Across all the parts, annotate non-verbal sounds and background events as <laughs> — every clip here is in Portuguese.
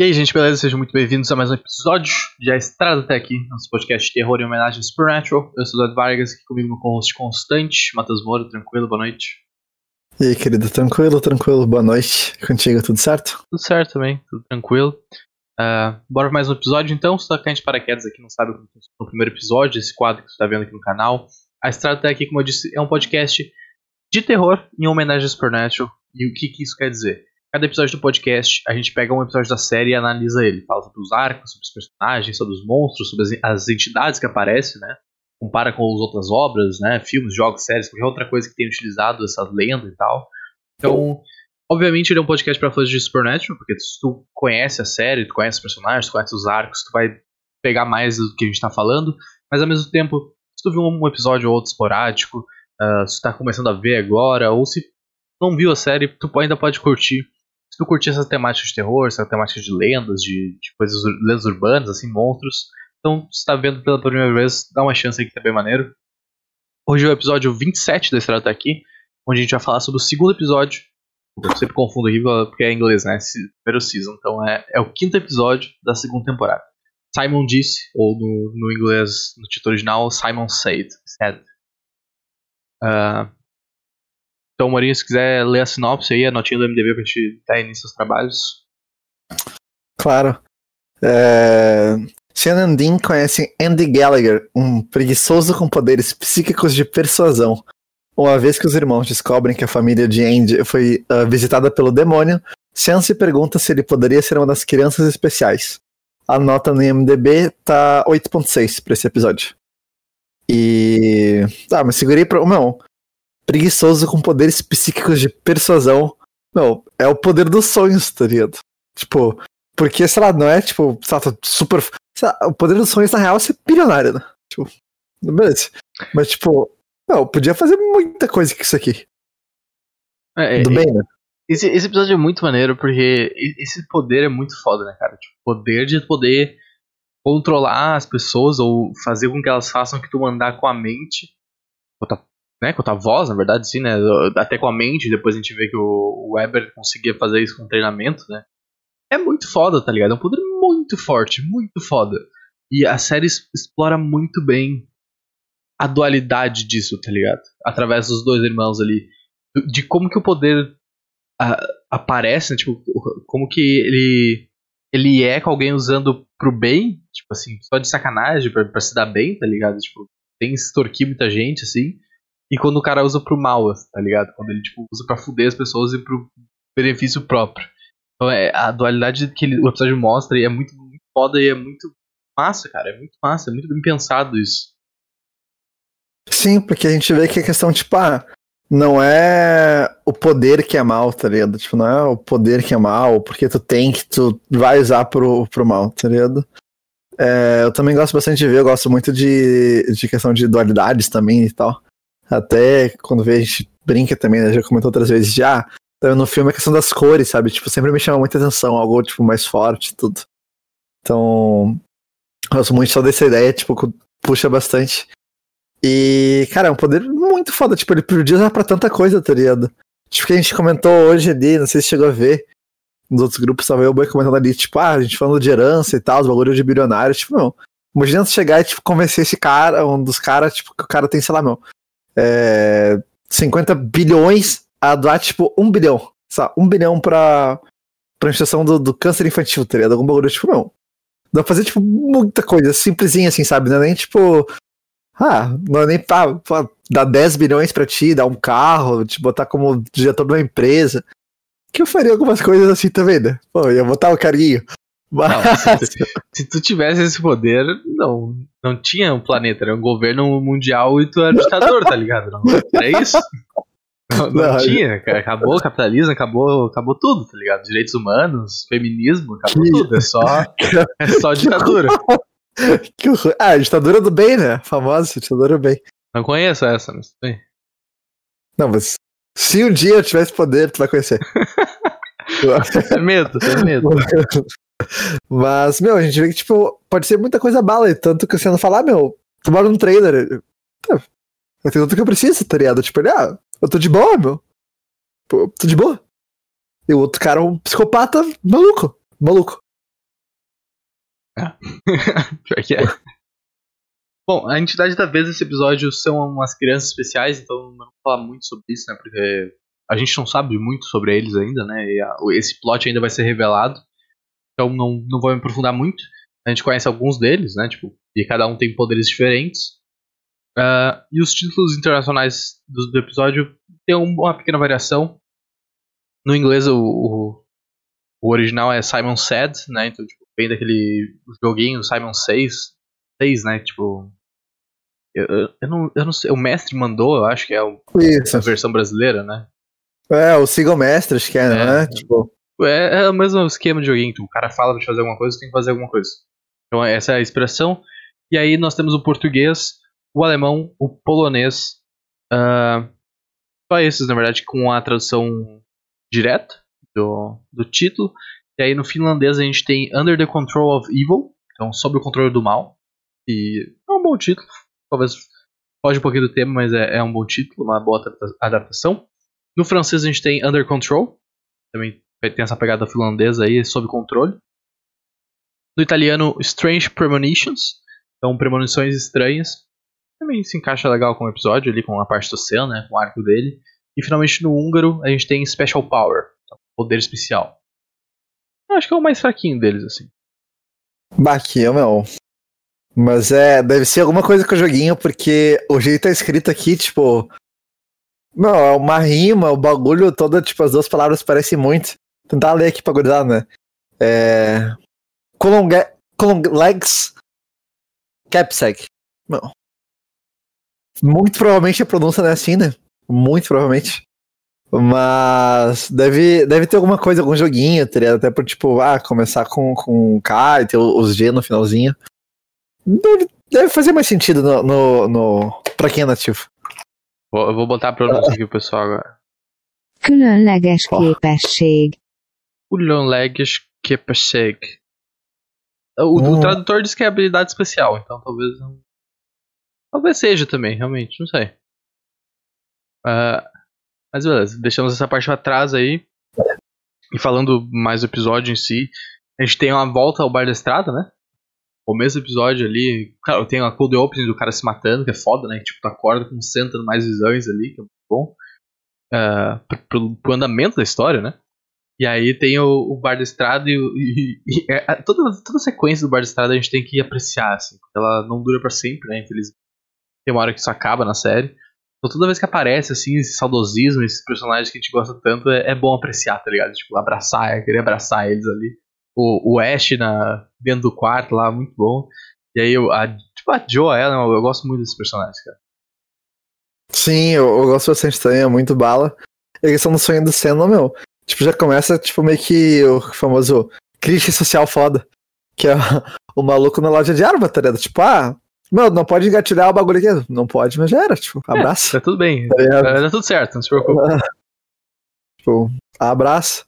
E aí, gente, beleza? Sejam muito bem-vindos a mais um episódio de A Estrada até aqui, nosso podcast de terror em homenagem a Supernatural. Eu sou o Eduardo Vargas, aqui comigo no co-host constante, Matheus Moura, tranquilo, boa noite. E aí, querido, tranquilo, tranquilo, boa noite. Contigo, tudo certo? Tudo certo também, tudo tranquilo. Uh, bora para mais um episódio então, se tá caindo de paraquedas aqui, não sabe como funciona o primeiro episódio, esse quadro que você tá vendo aqui no canal. A Estrada até aqui, como eu disse, é um podcast de terror em homenagem a Supernatural. E o que, que isso quer dizer? Cada episódio do podcast, a gente pega um episódio da série e analisa ele. Fala sobre os arcos, sobre os personagens, sobre os monstros, sobre as, entidades que aparecem, né? Compara com as outras obras, né? Filmes, jogos, séries, qualquer outra coisa que tenha utilizado essa lenda e tal. Então, obviamente, ele é um podcast para fãs de Supernatural, porque se tu conhece a série, tu conhece os personagens, tu conhece os arcos, tu vai pegar mais do que a gente tá falando. Mas ao mesmo tempo, se tu viu um episódio ou outro esporádico, uh, se tu tá começando a ver agora, ou se não viu a série, tu ainda pode curtir se tu curtir essa temática de terror, essa temática de lendas, de, de coisas, lendas urbanas, assim, monstros, então se tá vendo pela primeira vez, dá uma chance aí que tá bem maneiro. Hoje é o episódio 27 da Estrada aqui, onde a gente vai falar sobre o segundo episódio. Eu sempre confundo aqui porque é em inglês, né? Primeiro season. Então é, é o quinto episódio da segunda temporada. Simon disse, ou no, no inglês, no título original, Simon said. said. Uh, então, Marinho, se quiser ler a sinopse aí, a notinha do MDB pra gente dar início aos trabalhos. Claro. É... Shannon Dean conhece Andy Gallagher, um preguiçoso com poderes psíquicos de persuasão. Uma vez que os irmãos descobrem que a família de Andy foi uh, visitada pelo demônio, Sean se pergunta se ele poderia ser uma das crianças especiais. A nota no IMDB tá 8.6 pra esse episódio. E. Ah, mas segurei pra. Não, preguiçoso com poderes psíquicos de persuasão. Não, é o poder dos sonhos, tá ligado? Tipo, porque, sei lá, não é tipo, tá super. Lá, o poder dos sonhos, na real, é ser bilionário, né? Tipo, beleza. Mas, tipo, não, podia fazer muita coisa com isso aqui. É, Tudo é, bem, né? Esse, esse episódio é muito maneiro porque esse poder é muito foda, né, cara? Tipo, poder de poder controlar as pessoas ou fazer com que elas façam o que tu mandar com a mente. Botar né, com a voz, na verdade, sim, né, até com a mente, depois a gente vê que o Weber conseguia fazer isso com treinamento, né, é muito foda, tá ligado? É um poder muito forte, muito foda. E a série explora muito bem a dualidade disso, tá ligado? Através dos dois irmãos ali. De como que o poder a, aparece, né? Tipo, como que ele ele é com alguém usando pro bem, tipo assim, só de sacanagem, pra, pra se dar bem, tá ligado? Tipo, tem extorquir muita gente, assim. E quando o cara usa pro mal, tá ligado? Quando ele tipo, usa pra fuder as pessoas e pro benefício próprio. Então é a dualidade que ele, o episódio mostra é muito, muito foda e é muito massa, cara. É muito massa, é muito bem pensado isso. Sim, porque a gente vê que a questão, tipo, ah, não é o poder que é mal, tá ligado? Tipo, não é o poder que é mal, porque tu tem que tu vai usar pro, pro mal, tá ligado? É, eu também gosto bastante de ver, eu gosto muito de, de questão de dualidades também e tal. Até quando vê, a gente brinca também, né? Já comentou outras vezes já. Então, no filme a questão das cores, sabe? Tipo, sempre me chama muita atenção, algo tipo mais forte tudo. Então, gosto muito só dessa ideia, tipo, puxa bastante. E, cara, é um poder muito foda, tipo, ele podia usar pra tanta coisa, tá ligado? Tipo, que a gente comentou hoje ali, não sei se chegou a ver, nos outros grupos, tava eu comentando ali, tipo, ah, a gente falando de herança e tal, os bagulhos de bilionários, tipo, não. Imagina tu chegar e, tipo, convencer esse cara, um dos caras, tipo, que o cara tem, sei lá, meu, é, 50 bilhões a doar, tipo, um bilhão. Sabe? Um bilhão pra, pra instituição do, do câncer infantil, tá ligado? Algum bagulho, tipo, não. Dá pra fazer, tipo, muita coisa, simplesinha assim, sabe? Não é nem, tipo. Ah, não é nem pra, pra dar 10 bilhões pra ti, dar um carro, te botar como diretor de uma empresa. Que eu faria algumas coisas assim também, né? Pô, ia botar o carinho. Mas... Não, se, tu, <laughs> se, tu, tivesse esse poder, não, não tinha um planeta, era um governo mundial e tu era ditador, tá ligado? Não, era isso. Não, não, não tinha, acabou o capitalismo, acabou, acabou tudo, tá ligado? Direitos humanos, feminismo, acabou que... tudo, é só, é só ditadura. <laughs> Que ah, ditadura do bem, né? Famosa ditadura do bem. Não conheço essa, mas. Não, mas se um dia eu tivesse poder, tu vai conhecer. <laughs> é medo, é medo. Mas, meu, a gente vê que, tipo, pode ser muita coisa bala, tanto que você não falar, ah, meu, tu mora num trailer. Eu tenho tudo que eu preciso, tá ligado? Tipo, ele, ah, eu tô de boa, meu. Pô, tô de boa. E o outro cara é um psicopata maluco. Maluco. É. <laughs> Pior que é. Bom, a entidade da vez desse episódio são umas crianças especiais, então não vou falar muito sobre isso, né? Porque a gente não sabe muito sobre eles ainda, né? E esse plot ainda vai ser revelado. Então não, não vou me aprofundar muito. A gente conhece alguns deles, né? Tipo, e cada um tem poderes diferentes. Uh, e os títulos internacionais do, do episódio tem uma pequena variação. No inglês, o, o, o, original é Simon Said, né? Então, tipo, vem daquele joguinho Simon 6, 6 né? Tipo. Eu, eu, não, eu não sei, o mestre mandou, eu acho que é a versão brasileira, né? É, o Siga o Mestre, acho que é, é né? Tipo. É, é o mesmo esquema de joguinho, tipo, o cara fala pra fazer alguma coisa, você tem que fazer alguma coisa. Então essa é a expressão. E aí nós temos o português, o alemão, o polonês. Uh, só esses, na verdade, com a tradução direta do, do título. E aí no finlandês a gente tem Under the Control of Evil, então sob o controle do mal. E é um bom título. Talvez foge um pouquinho do tema, mas é, é um bom título, uma boa adaptação. No francês a gente tem Under Control, também tem essa pegada finlandesa aí, sob controle. No italiano, Strange Premonitions, então premonições estranhas. Também se encaixa legal com o episódio ali, com a parte do céu, né, com o arco dele. E finalmente no húngaro a gente tem Special Power, então, poder especial. Eu acho que é o mais fraquinho deles, assim. Baquinho, meu. Mas é, deve ser alguma coisa com o joguinho, porque o jeito tá escrito aqui, tipo. Não, é uma rima, o bagulho todo, tipo, as duas palavras parecem muito. Tentar ler aqui pra guardar, né? É. Colonglegs Capsec. Não. Muito provavelmente a pronúncia não é assim, né? Muito provavelmente. Mas deve, deve ter alguma coisa, algum joguinho, teria até por tipo, ah, começar com, com K e ter os G no finalzinho. Deve, deve fazer mais sentido no, no, no, pra quem é nativo. Vou, eu vou botar a pronúncia aqui pro pessoal agora. Különleges képesség. Különleges képesség. O, hum. o, tradutor diz que é habilidade especial, então talvez não. Talvez seja também, realmente, não sei. Uh, mas beleza, deixamos essa parte pra trás aí. E falando mais do episódio em si, a gente tem uma volta ao bar da estrada, né? O mesmo episódio ali, cara, tem uma cold opening do cara se matando, que é foda, né? Tipo, tu acorda com senta mais visões ali, que é muito bom. Uh, pro, pro andamento da história, né? E aí tem o, o Bar da Estrada e, e, e é, toda, toda a sequência do Bar da Estrada a gente tem que apreciar, assim, porque ela não dura para sempre, né? Infelizmente. Tem uma hora que isso acaba na série. Então toda vez que aparece, assim, esse saudosismo, esses personagens que a gente gosta tanto, é, é bom apreciar, tá ligado? Tipo, abraçar, é, querer abraçar eles ali. O, o Ash na, dentro do quarto lá, muito bom. E aí, a, tipo, a Joe, ela, eu gosto muito desses personagens, cara. Sim, eu, eu gosto bastante também, é muito bala. E a questão do sonho do Senna, meu, Tipo, já começa, tipo, meio que o famoso crítica social foda. Que é o, maluco na loja de arma, tá ligado? Tipo, ah, meu, não pode engatilhar o bagulho aqui. Não pode, mas já era, tipo, é, abraço. É, tá tudo bem. Tá, tá tudo certo, não se preocupe. tipo, abraço.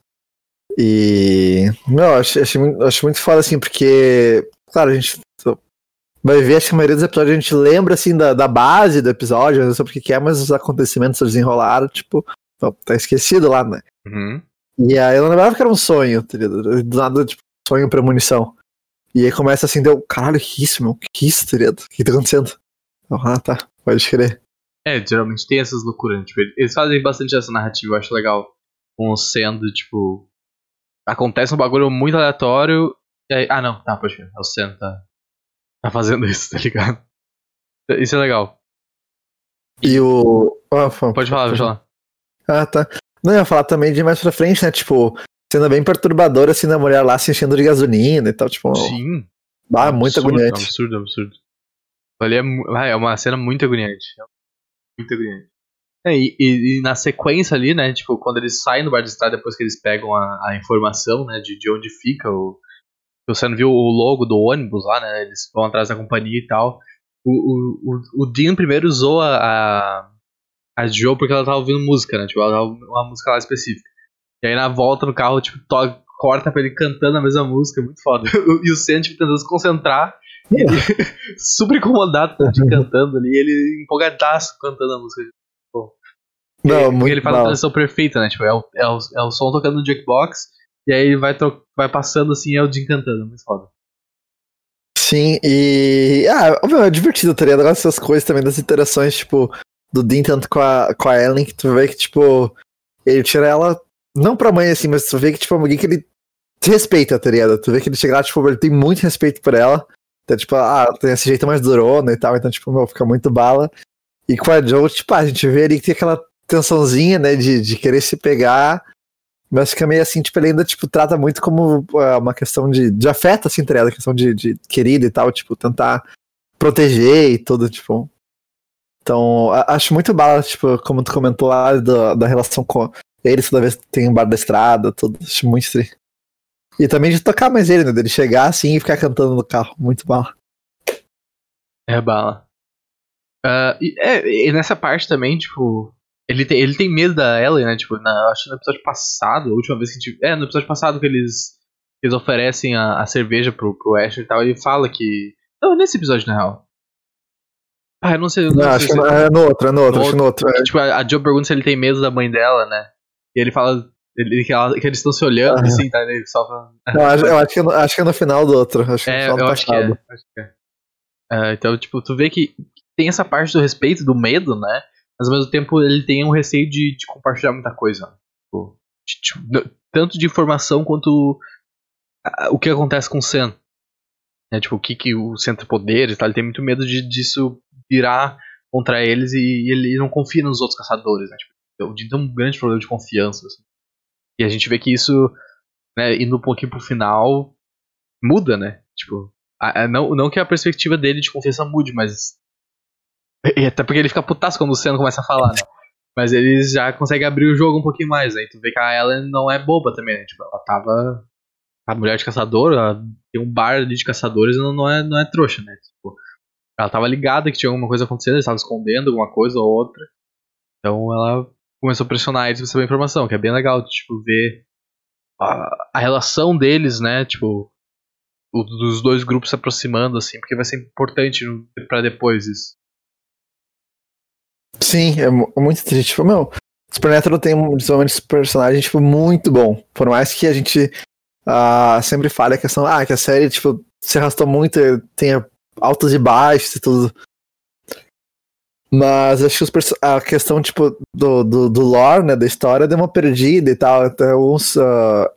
E. Não, acho, acho, acho muito foda, assim, porque. Claro, a gente vai ver, acho que a maioria dos episódios a gente lembra, assim, da, da base do episódio, não sei o que é, mas os acontecimentos se desenrolaram, tipo, tá esquecido lá, né? Uhum. E aí eu não lembrava que era um sonho, tá Do nada, tipo, sonho premonição. E aí começa assim, deu, caralho, que isso, meu? Que isso, tá ligado? O que tá acontecendo? ah, tá, pode crer. É, geralmente tem essas loucuras, tipo, eles fazem bastante essa narrativa, eu acho legal. Com sendo, tipo. Acontece um bagulho muito aleatório. E aí, ah, não, tá, pode ver. É o Sen tá, tá fazendo <laughs> isso, tá ligado? Isso é legal. E o. Oh, pode falar, pode falar. Ah, tá. Não, eu ia falar também de mais pra frente, né? Tipo, sendo bem perturbadora, assim, da mulher lá se enchendo de gasolina e tal, tipo. Sim. Ah, absurdo, muito agoniante. Absurdo, absurdo. Ali é, ah, é uma cena muito agoniante. Muito agoniante. É, e, e, e, na sequência ali, né, tipo, quando eles saem do bar de estrada, depois que eles pegam a, a informação, né, de, de onde fica o... Você não viu o logo do ônibus lá, né, eles vão atrás da companhia e tal. O, o, o, o Dean primeiro usou a, a a Joe porque ela tava ouvindo música, né? Tipo, ela tava uma música lá específica. E aí na volta no carro, tipo, to corta pra ele cantando a mesma música, muito foda. <laughs> e o Sam, tipo, tentando se concentrar. <laughs> E ele, super incomodado de cantando ali, ele empolgadaço cantando a música. Pô. Não, e, muito ele faz a transição perfeita, né? Tipo, é o, é o, é o som tocando no jackbox, e aí vai, vai passando assim, é o Jim cantando, muito foda. Sim, e. Ah, meu, é divertido, tá ligado? Eu gosto dessas coisas também, das interações, tipo, do Dean tanto com a, com a Ellen, que tu vê que, tipo, ele tira ela, não pra mãe assim, mas tu vê que, tipo, é alguém que ele respeita, tá ligado? Tu vê que ele chega lá, tipo, ele tem muito respeito por ela. Então, tipo, ah, tem esse jeito mais durona e tal, então, tipo, meu, fica muito bala. E com a Joe, tipo, a gente vê ali que tem aquela tensãozinha, né, de, de querer se pegar, mas fica meio assim, tipo, ele ainda, tipo, trata muito como uh, uma questão de, de afeto, assim, tá ligado? Questão de, de querida e tal, tipo, tentar proteger e tudo, tipo. Então, acho muito bala, tipo, como tu comentou lá, da, da relação com eles toda vez que tem um bar da estrada, tudo, acho muito estranho. E também de tocar mais ele, né? Dele chegar assim e ficar cantando no carro. Muito bala. É bala. Uh, e, é, e nessa parte também, tipo. Ele tem, ele tem medo da Ellie, né? Tipo, na, acho que no episódio passado, a última vez que gente. É, no episódio passado que eles. Eles oferecem a, a cerveja pro, pro Asher e tal, ele fala que. Não, nesse episódio, na real. Ah, eu não sei. Não, não acho que é no outro, é no outro, no acho no outro. É. Tipo, a, a Joe pergunta se ele tem medo da mãe dela, né? E ele fala ele, que, ela, que, eles estão se olhando, ah. assim, tá? Ele só... Não, acho, eu acho que, é acho que é no final do outro. Acho é, eu acho que, é, acho que é. Uh, então, tipo, tu vê que tem essa parte do respeito, do medo, né? Mas ao mesmo tempo ele tem um receio de, de compartilhar muita coisa. Tipo, tipo, tanto de informação quanto o que acontece com o Sen. Né? Tipo, o que, que o centro poderes e tal. Ele tem muito medo de, disso virar contra eles e, ele não confia nos outros caçadores, né? Tipo, o Jin tem um grande problema de confiança. Assim. E a gente vê que isso, né, indo um pouquinho pro final, muda, né? Tipo, a, a, não, não que a perspectiva dele de confiança mude, mas. E até porque ele fica putaço quando o Luciano começa a falar, né? Mas eles já conseguem abrir o jogo um pouquinho mais, né? Tu vê que a Ellen não é boba também, né? Tipo, ela tava. A mulher de caçador, ela tem um bar ali de caçadores e não, não, é, não é trouxa, né? Tipo, ela tava ligada que tinha alguma coisa acontecendo, eles estavam escondendo alguma coisa ou outra. Então ela começou a pressionar eles pra saber a informação, que é bem legal, tipo, ver a, a relação deles, né, tipo, o, dos dois grupos se aproximando, assim, porque vai ser importante para depois isso. Sim, é, é muito triste. Tipo, meu, Supernatural tem um desenvolvimento de personagem, tipo, muito bom. Por mais que a gente uh, sempre fale a questão, ah, que a série, tipo, se arrastou muito, tem altos e baixos e tudo. Mas acho que a questão, tipo, do, do, do, lore, né, da história, deu uma perdida e tal. Até uns uh,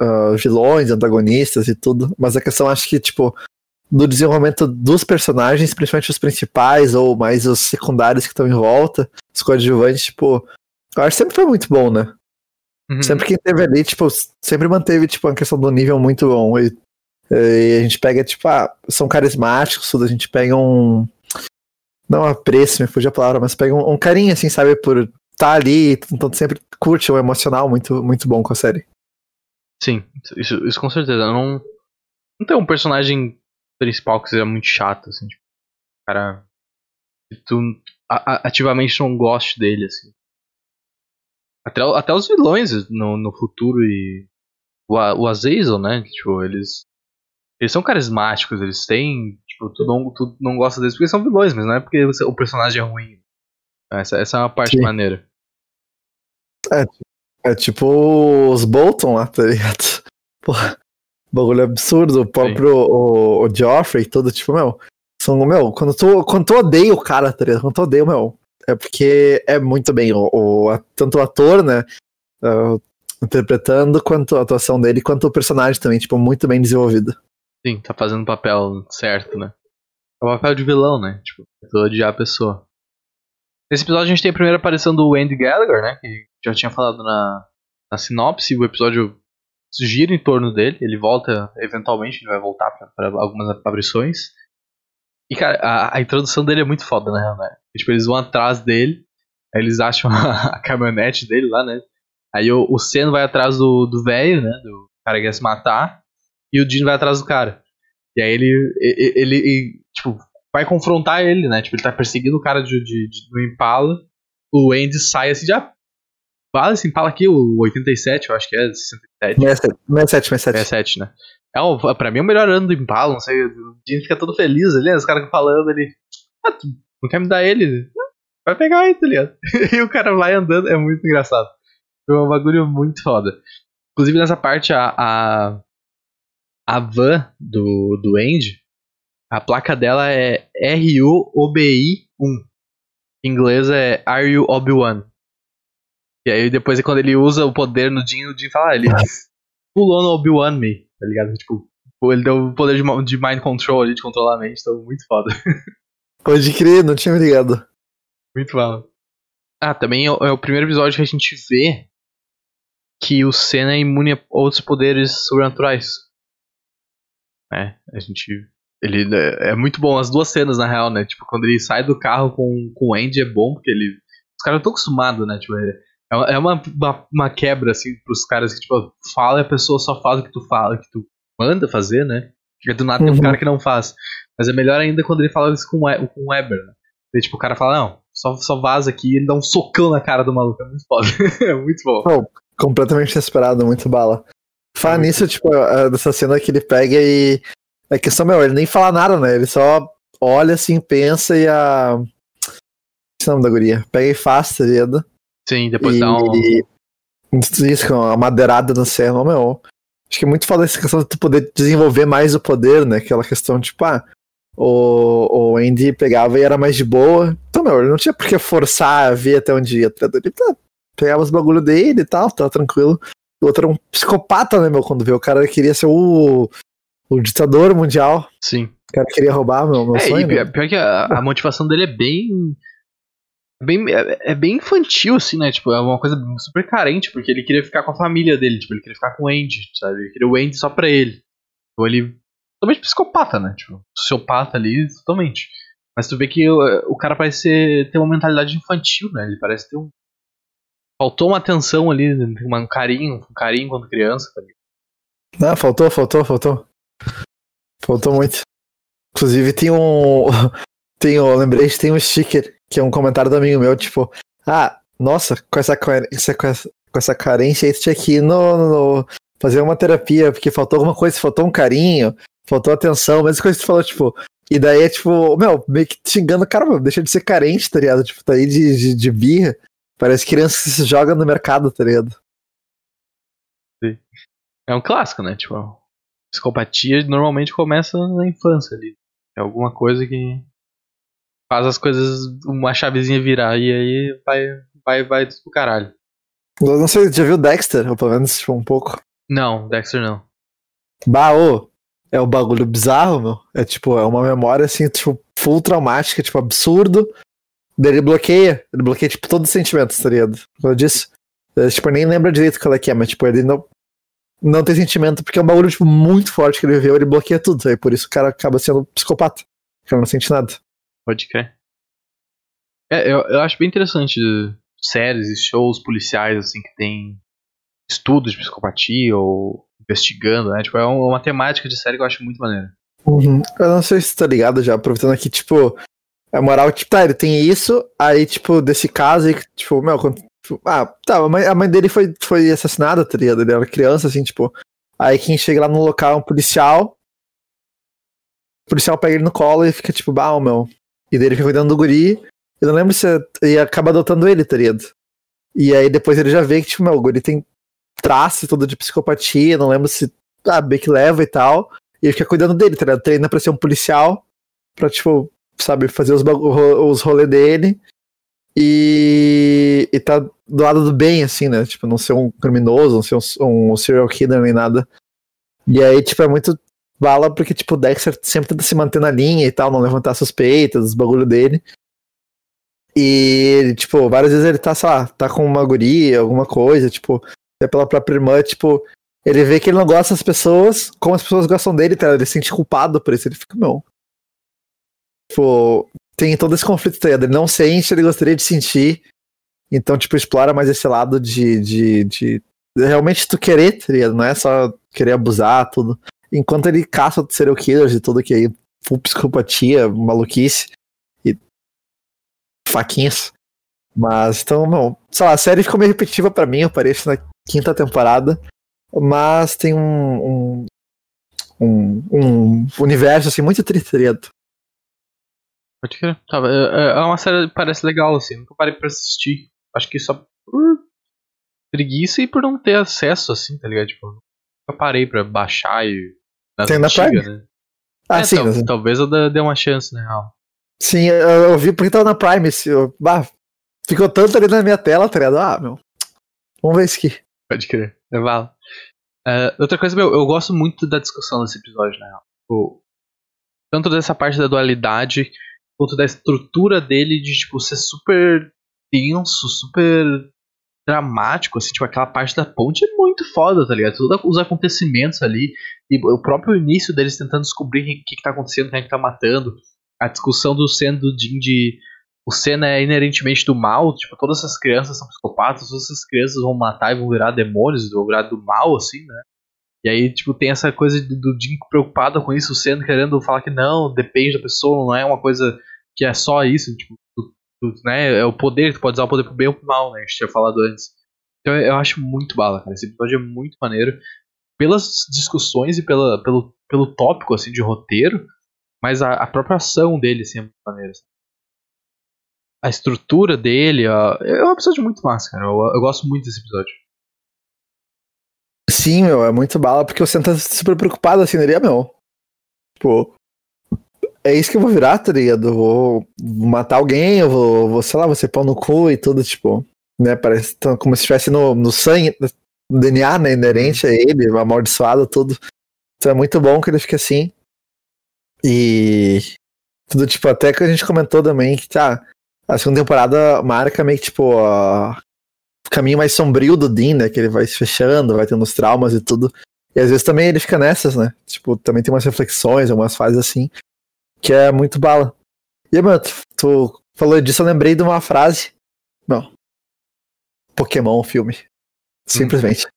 uh, vilões, antagonistas e tudo. Mas a questão, acho que, tipo, do desenvolvimento dos personagens, principalmente os principais ou mais os secundários que estão em volta, os coadjuvantes, tipo, eu acho que sempre foi muito bom, né? Uhum. Sempre que teve ali, tipo, sempre manteve, tipo, a questão do nível muito bom. E, e a gente pega, tipo, ah, são carismáticos, tudo, a gente pega um não apreço, me fugiu a palavra, mas pega um, um carinho, assim, sabe, por tá ali, então sempre curte o emocional muito, muito bom com a série. Sim, isso, isso com certeza. Não, não tem um personagem principal que seja muito chato, assim, tipo, cara, tu ativamente não goste dele, assim. Até, até os vilões no, no futuro e o, o Azazel, né, tipo, eles eles são carismáticos, eles têm Tipo, tu não, tu não gosta deles porque são vilões, mas não é porque o personagem é ruim. Essa, essa é uma parte Sim. maneira. É, é tipo os Bolton lá, tá ligado? <laughs> Porra, bagulho absurdo. O próprio o, o Joffrey, todo tipo, meu. São, meu, quando tu, quando tu odeia o cara, tá ligado? Quando tu odeia, meu. É porque é muito bem. O, o tanto o ator, né? Uh, interpretando, quanto a atuação dele, quanto o personagem também, tipo, muito bem desenvolvido. Sim, tá fazendo o papel certo, né? É o papel de vilão, né? Tipo, tu odiar a pessoa. Nesse episódio a gente tem a primeira aparição do Andy Gallagher, né? Que já tinha falado na, na sinopse. O episódio gira em torno dele. Ele volta, eventualmente, ele vai voltar para algumas aparições. E, cara, a, a, introdução dele é muito foda, né? né? Tipo, eles vão atrás dele. Aí eles acham <laughs> a, a caminhonete dele lá, né? Aí o, o Sen vai atrás do velho, né? Do cara que quer se matar e o Dean vai atrás do cara. E aí ele, ele, ele, tipo, vai confrontar ele, né? Tipo, ele tá perseguindo o cara de, de, de do Impala. O Andy sai assim, já. Fala esse Impala aqui, o 87, eu acho que é, 67. 67, 67. 67, né? É, o, pra mim é o melhor ano do Impala, não sei. O Dean fica todo feliz ali, né? Os caras falando, ele. Ah, tu não quer me dar ele? Vai pegar aí, tá ligado? <laughs> e o cara vai andando, é muito engraçado. É um bagulho muito foda. Inclusive nessa parte, a, a, a van do, do Andy, A placa dela é R-U-O-B-I-1. Em inglês é Are You Obi-Wan? E aí depois quando ele usa o poder no Jin, o Jin fala, ah, ele <laughs> pulou no Obi-Wan me, tá ligado? Tipo, ele deu o poder de, de mind control ali, de controlar a mente, então muito foda. <laughs> Pode crer, não tinha me ligado. Muito foda. Ah, também é o, é o primeiro episódio que a gente vê que o Senna é imune a outros poderes sobrenaturais. É, a gente. Ele é, é muito bom as duas cenas, na real, né? Tipo, quando ele sai do carro com, com o Andy é bom, porque ele. Os caras estão acostumados, né? Tipo, é, é uma, uma, uma, quebra, assim, pros caras que, tipo, fala e a pessoa só faz o que tu fala, que tu manda fazer, né? Porque do nada uhum. tem um uhum. cara que não faz. Mas é melhor ainda quando ele fala isso com, com o Weber, né? E, tipo, o cara fala, não, só, só vaza aqui e ele dá um socão na cara do maluco. É muito foda. <laughs> é muito bom. Oh, completamente inesperado, muito bala. Fala nisso, tipo, dessa cena que ele pega e. É questão, meu, ele nem fala nada, né? Ele só olha assim, pensa e a. Esse nome da guria. Pega e faz, tá ligado? Sim, depois e... dá um. Isso, com a madeirada no céu, meu. Acho que é muito foda essa questão de tu poder desenvolver mais o poder, né? Aquela questão, tipo, ah, o, o Andy pegava e era mais de boa. Então, meu, ele não tinha por que forçar a ver até onde ia. Tá ele tá, pegava os bagulho dele e tal, tava tranquilo. O outro era um psicopata, né, meu, quando vê. O cara queria ser o, o ditador mundial. Sim. O cara queria roubar meu, meu é, sonho. E né? pior que a, a motivação dele é bem bem, é, é, bem infantil, assim, né? Tipo, é uma coisa super carente, porque ele queria ficar com a família dele, tipo, ele queria ficar com o Andy, sabe? Ele queria o Andy só pra ele. Ou ele. Totalmente psicopata, né? Tipo, sociopata ali, totalmente. Mas tu vê que o, o cara parece ter uma mentalidade infantil, né? Ele parece ter um. Faltou uma atenção ali, um carinho, um carinho quando criança, tá Não, faltou, faltou, faltou. Faltou muito. Inclusive tem um. <laughs> Tem, eu lembrei tem um sticker que é um comentário do amigo meu, tipo, ah, nossa, com essa, com essa, com essa carência aí, tu tinha que ir no, no, fazer uma terapia, porque faltou alguma coisa, faltou um carinho, faltou atenção, mas coisa que tu falou, tipo, e daí é tipo, meu, meio que engana, cara, deixa de ser carente, tá ligado? Tipo, tá aí de, de, de birra. Parece criança que se joga no mercado, tá ligado? Sim. É um clássico, né? Tipo, psicopatia normalmente começa na infância ali. É alguma coisa que faz as coisas, uma chavezinha virar e aí vai, vai, vai pro caralho. Eu não sei, já viu Dexter? Ou pelo menos tipo, um pouco? Não, Dexter não. Baô, é um bagulho bizarro, meu. É tipo, é uma memória assim, tipo, full traumática, tipo, absurdo. Daí ele bloqueia, ele bloqueia, tipo, todos os sentimentos, tá ligado? Como eu disse. Ele, tipo, nem lembra direito qual é que é, mas tipo, ele não, não tem sentimento, porque é um bagulho, tipo, muito forte que ele viveu, ele bloqueia tudo. Aí por isso o cara acaba sendo psicopata. O cara não sente nada. Pode crer. É, eu, eu acho bem interessante séries e shows policiais, assim, que tem estudos de psicopatia ou investigando, né? Tipo, é uma temática de série que eu acho muito maneira. Uhum. Eu não sei se tá ligado já, aproveitando aqui, tipo, a moral, tipo, tá, ele tem isso, aí, tipo, desse caso aí, tipo, meu, quando, tipo, ah, tá, a mãe, a mãe dele foi, foi assassinada, tá ligado? Ele era criança, assim, tipo, aí quem chega lá no local é um policial, o policial pega ele no colo e fica, tipo, bah, meu, e daí ele fica cuidando do guri. Eu não lembro se ele acaba adotando ele, tá ligado? E aí depois ele já vê que, tipo, meu, o guri tem traço todo de psicopatia, não lembro se ah, bem que leva e tal. E ele fica cuidando dele, tá ligado? Treina pra ser um policial, pra, tipo, sabe, fazer os, os rolês dele. E, e tá do lado do bem, assim, né? Tipo, não ser um criminoso, não ser um, um serial killer nem nada. E aí, tipo, é muito bala porque, tipo, o Dexter sempre tenta se manter na linha e tal, não levantar suspeitas, os bagulho dele. E, tipo, várias vezes ele tá, sei lá, tá com uma guria, alguma coisa, tipo, até pela própria irmã, tipo, ele vê que ele não gosta das pessoas, como as pessoas gostam dele, tá? Ele se sente culpado por isso, ele fica, não. Tipo, tem todo esse conflito, tá Ele não sente, ele gostaria de sentir. Então, tipo, explora mais esse lado de, de, de realmente tu querer, tá? Não é só querer abusar, tudo enquanto ele caça serial killers e tudo que aí, full psicopatia, maluquice e faquinhas. Mas então, não, sei lá, a série ficou meio repetitiva para mim, eu pareço na quinta temporada, mas tem um, um, um, um universo assim muito tritrito. Pode crer. Tá, é, é uma série que parece legal, assim, nunca parei pra assistir. Acho que só por preguiça e por não ter acesso, assim, tá ligado? Tipo, nunca parei pra baixar e nas Tem na Prime? Né? Ah, É, sim. tal- mas- talvez eu dê uma chance, né? real. Sim, eu, eu vi porque tava na Prime. Se eu, bah, ficou tanto ali na minha tela, tá ligado? Ah, meu. Vamos ver isso aqui. Pode crer. É vala. É, outra coisa, meu, eu gosto muito da discussão desse episódio, na real. Tipo, tanto dessa parte da dualidade, quanto da estrutura dele de, tipo, ser super tenso, super dramático, assim, tipo, aquela parte da ponte é muito foda, tá ligado? Todos os acontecimentos ali, e o próprio início deles tentando descobrir o que, que tá acontecendo, quem é que tá matando, a discussão do Sen do Jin de o Senna é inerentemente do mal, tipo, todas essas crianças são psicopatas, todas essas crianças vão matar e vão virar demônios, vão virar do mal, assim, né? E aí, tipo, tem essa coisa do, Jin preocupado com isso, o Senna querendo falar que não, depende da pessoa, não é uma coisa que é só isso, tipo, tu- tu- né? É o poder, tu pode usar o poder pro bem ou pro mal, né? A gente tinha falado antes. Então eu acho muito bala, cara. Esse episódio é muito maneiro. Pelas discussões e pela, pelo, pelo tópico, assim, de roteiro, mas a, a própria ação dele, assim, é muito maneira. assim. A estrutura dele, é um episódio muito massa, cara. Eu, eu gosto muito desse episódio. Sim, meu, é muito bala, porque você tá super preocupado assim, né? meu. Tipo, é isso que eu vou virar, tá ligado? Eu vou matar alguém, eu vou, vou, sei lá, vou ser pau no cu e tudo, tipo, né? Parece tão- como se estivesse no, no sangue, no DNA, né? Inerente a ele, amaldiçoado, tudo. Então é muito bom que ele fique assim. E tudo, tipo, até que a gente comentou também que, tá, a segunda temporada marca meio que, tipo, o caminho mais sombrio do Dean, né? Que ele vai se fechando, vai tendo os traumas e tudo. E às vezes também ele fica nessas, né? Tipo, também tem umas reflexões, algumas fases assim, que é muito bala. E, mano, tu, tu falou disso, eu lembrei de uma frase. Não. Pokémon filme. Simplesmente.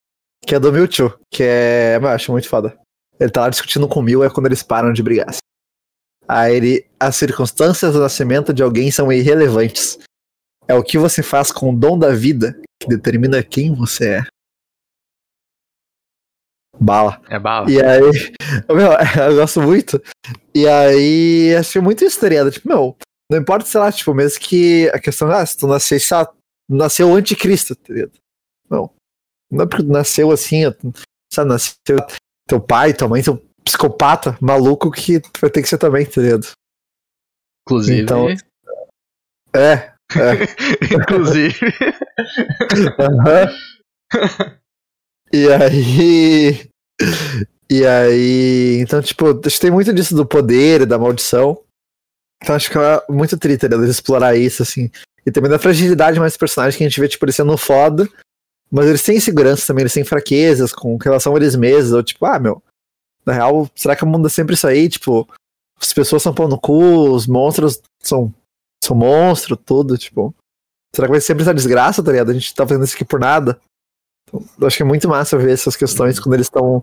Que é do Mewtwo, que é. Eu acho muito foda. Ele tá lá discutindo com o Mew, é quando eles param de brigar. Aí ele. As circunstâncias do nascimento de alguém são irrelevantes. É o que você faz com o dom da vida que determina quem você é. Bala. É bala. E aí, <laughs> meu, eu gosto muito. E aí, achei muito tá ligado? Tipo, meu, não importa, sei lá, tipo, mesmo que a questão, ah, se tu nasceu, lá, nasceu anticristo, tá ligado? Não. Não é porque tu nasceu assim, sabe, nasceu teu pai, tua mãe, teu psicopata, maluco, que tu vai ter que ser também, tá ligado? Inclusive. Então- É. <laughs> inclusive. Aham. e aí. E aí. Então, tipo, acho que tem muito disso do poder e da maldição. Então acho que é muito triste né, eles explorar isso, assim. E também da fragilidade mais dos personagens que a gente vê, tipo, eles sendo foda. Mas eles têm inseguranças também, eles têm fraquezas com relação a eles mesmos. Ou tipo, ah, meu. Na real, será que o mundo é sempre isso aí? Tipo, as pessoas são pão no cu, os monstros são, são monstro, tudo, tipo. Será que vai ser sempre essa desgraça, tá ligado? A gente tá fazendo isso aqui por nada. Então, eu acho que é muito massa ver essas questões quando eles estão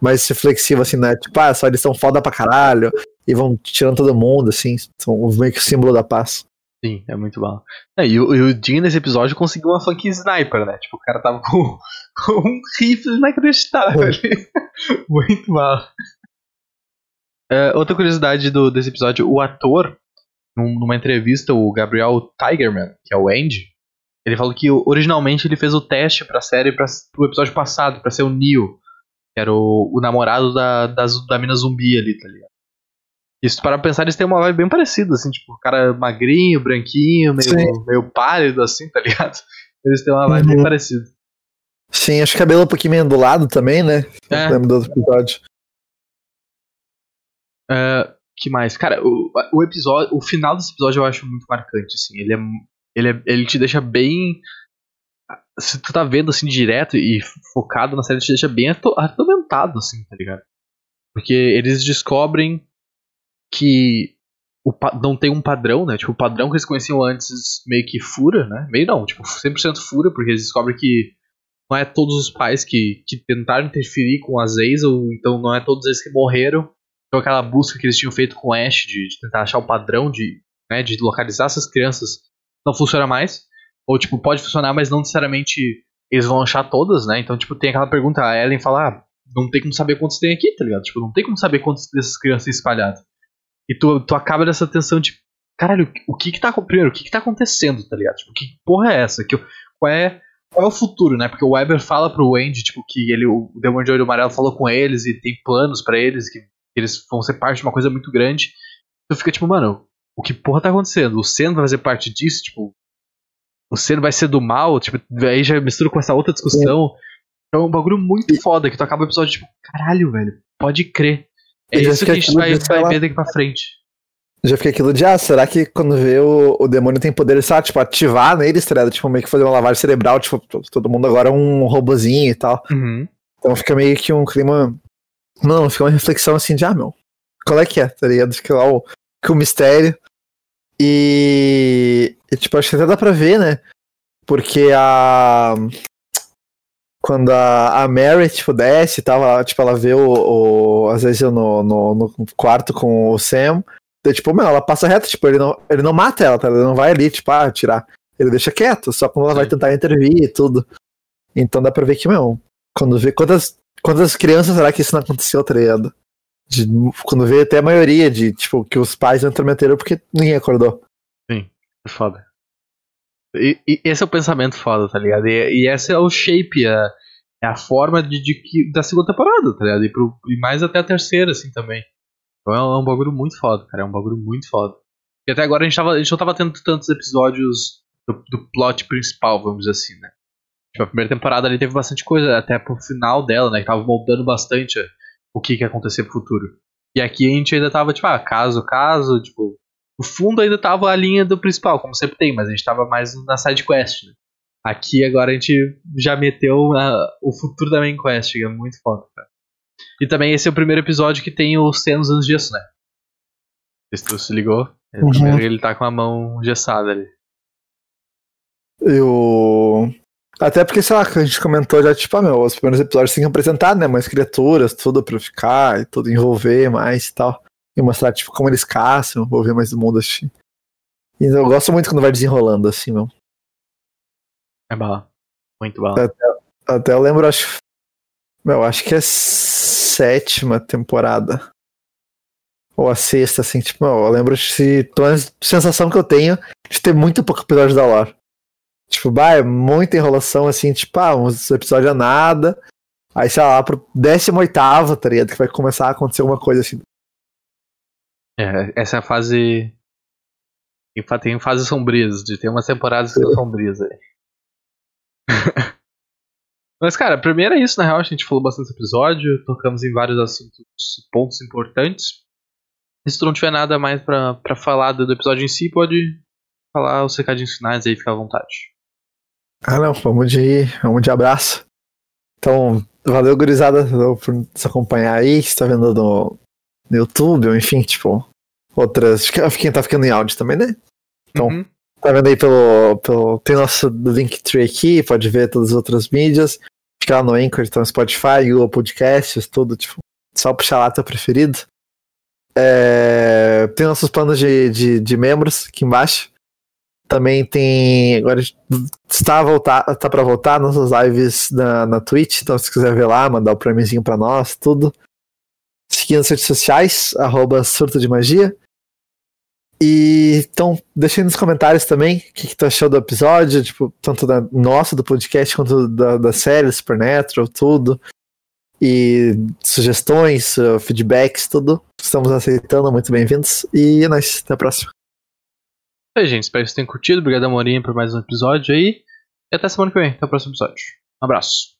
mais reflexivos, assim, né? Tipo, ah, só eles são foda pra caralho e vão tirando todo mundo, assim. São meio que o símbolo da paz. Sim, é muito bala. É, e, o, e o Jin nesse episódio conseguiu uma funk sniper, né? Tipo, o cara tava com, <laughs> com um rifle inacreditável ali. <laughs> muito bala. É, outra curiosidade do, desse episódio, o ator, numa entrevista, o Gabriel Tigerman, que é o Andy, ele falou que originalmente ele fez o teste pra série pra, pro episódio passado, pra ser o Neo, que era o, o namorado da, da, da mina zumbi ali, tá ligado? E se tu parar pra pensar, eles têm uma vibe bem parecida, assim, tipo, o cara magrinho, branquinho, meio, Sim. meio pálido, assim, tá ligado? Eles têm uma vibe bem Uhum. parecida. Sim, acho que cabelo um pouquinho meio ondulado também, né? É. Lembro do outro episódio. É, que mais? Cara, o, o episódio, o final desse episódio eu acho muito marcante, assim. Ele é, ele é, ele te deixa bem. Se tu tá vendo assim direto e focado na série, te deixa bem ato- atormentado, assim, tá ligado? Porque eles descobrem que o, não tem um padrão, né? Tipo, o padrão que eles conheciam antes meio que fura, né? Meio não, tipo, 100% fura, porque eles descobrem que não é todos os pais que, que tentaram interferir com as ex, ou então não é todos eles que morreram. Então aquela busca que eles tinham feito com o Ash de, de tentar achar o padrão de, né, de localizar essas crianças não funciona mais. Ou tipo, pode funcionar, mas não necessariamente eles vão achar todas, né? Então, tipo, tem aquela pergunta, a Ellen fala, ah, não tem como saber quantos tem aqui, tá ligado? Tipo, não tem como saber quantas dessas crianças têm espalhado. E tu, tu acaba nessa tensão de, caralho, o que que tá, primeiro, o que que tá acontecendo, tá ligado? Tipo, que porra é essa? Que, qual é qual é o futuro, né? Porque o Weber fala pro Andy, tipo, que ele, o Demônio de Olho Amarelo falou com eles e tem planos pra eles, que eles vão ser parte de uma coisa muito grande. Tu fica tipo, mano, o que porra tá acontecendo? O Sen vai fazer parte disso? Tipo, o Sen vai ser do mal? Tipo, aí já mistura com essa outra discussão. É um bagulho muito foda que tu acaba o episódio tipo, caralho, velho, pode crer. É isso que a gente vai, vai ver daqui pra frente. Já fiquei aquilo de, ah, será que quando vê o, o demônio tem poder, sabe, tipo, ativar neles, tá ligado? Tipo, meio que fazer uma lavagem cerebral, tipo, to- todo mundo agora é um robozinho e tal. Uhum. Então fica meio que um clima. Não, fica uma reflexão assim de, ah, meu, qual é que é, tá ligado? Fica lá o, que o mistério. E, e, tipo, acho que até dá pra ver, né? Porque a. Quando a, a Mary, tipo, desce e tal, tipo, ela vê o. o às vezes no, no, no quarto com o Sam. daí, tipo, meu, ela passa reto, tipo, ele não, ele não mata ela, tá? Ele não vai ali, tipo, ah, tirar. Ele deixa quieto, só quando ela vai tentar intervir e tudo. Então dá pra ver que, meu, quando vê. Quantas, quantas crianças será que isso não aconteceu, tá ligado? De, quando vê até a maioria de, tipo, que os pais não intrometeram porque ninguém acordou. É foda. E, e esse é o pensamento foda, tá ligado? E, e esse é o shape, a, é a forma de, de que, da segunda temporada, tá ligado? E, pro, e mais até a terceira, assim, também. Então é um, é um bagulho muito foda, cara. É um bagulho muito foda. E até agora a gente, tava, a gente não tava tendo tantos episódios do, do plot principal, vamos dizer assim, né? Tipo, a primeira temporada ali teve bastante coisa, até pro final dela, né? Que tava moldando bastante o que que ia acontecer pro futuro. E aqui a gente ainda tava, tipo, ah, caso, caso, tipo, no fundo ainda tava a linha do principal, como sempre tem, mas a gente tava mais na side quest, né? Aqui agora a gente já meteu o futuro da main quest, que é muito foda, cara. E também esse é o primeiro episódio que tem o Sen nos anos disso, né? Se tu se ligou, é o Uhum. ele tá com a mão engessada ali. Eu. Até porque, sei lá, a gente comentou já, tipo, ah, meu, os primeiros episódios tem que apresentar, né? Mais criaturas, tudo pra ficar e tudo, envolver mais e tal. E mostrar, tipo, como eles caçam, envolver mais o mundo assim. E eu gosto muito quando vai desenrolando, assim, meu. É bala. Muito bala. Até eu lembro, acho. Meu, acho que é sétima temporada. Ou a sexta, assim, tipo, meu, eu lembro de. Pelo menos sensação que eu tenho de ter muito pouco episódio da lore. Tipo, bah, é muita enrolação, assim, tipo, ah, uns episódios a nada. Aí, sei lá, pro 18, tá ligado? Que vai começar a acontecer alguma coisa assim. É, essa é a fase. Tem fa- Tem fases sombrias, de tem umas temporadas que são sombrias aí. <laughs> Mas, cara, primeiro é isso, na real, a gente falou bastante episódio, tocamos em vários assuntos, pontos importantes. E se tu não tiver nada mais pra, pra falar do, do episódio em si, pode falar os recadinhos finais aí, fica à vontade. Ah, não, vamos de, vamos de abraço. Então, valeu, gurizada, por nos acompanhar aí, que você tá vendo no, no YouTube, ou enfim, tipo, outras. Quem tá ficando em áudio também, né? Então, Uhum. Tá vendo aí pelo, pelo. Tem nosso Linktree aqui, pode ver todas as outras mídias. Fica lá no Anchor, então Spotify, Google Podcasts, tudo, tipo, só puxar lá teu preferido. É, tem nossos planos de, de, de membros aqui embaixo. Também tem. Agora está, voltar, tá pra voltar nossas lives na, na Twitch, então se quiser ver lá, mandar o prêmiozinho pra nós, tudo. Seguir nas redes sociais, arroba surto de magia. E então, deixa aí nos comentários também o que, que tu achou do episódio, tipo, tanto da nossa, do podcast, quanto da, da série, Supernatural, tudo. E sugestões, uh, feedbacks, tudo. Estamos aceitando, muito bem-vindos. E é nóis, até a próxima. É, gente, espero que vocês tenham curtido. Obrigado, Amorim, por mais um episódio aí. E até semana que vem, até o próximo episódio. Um abraço.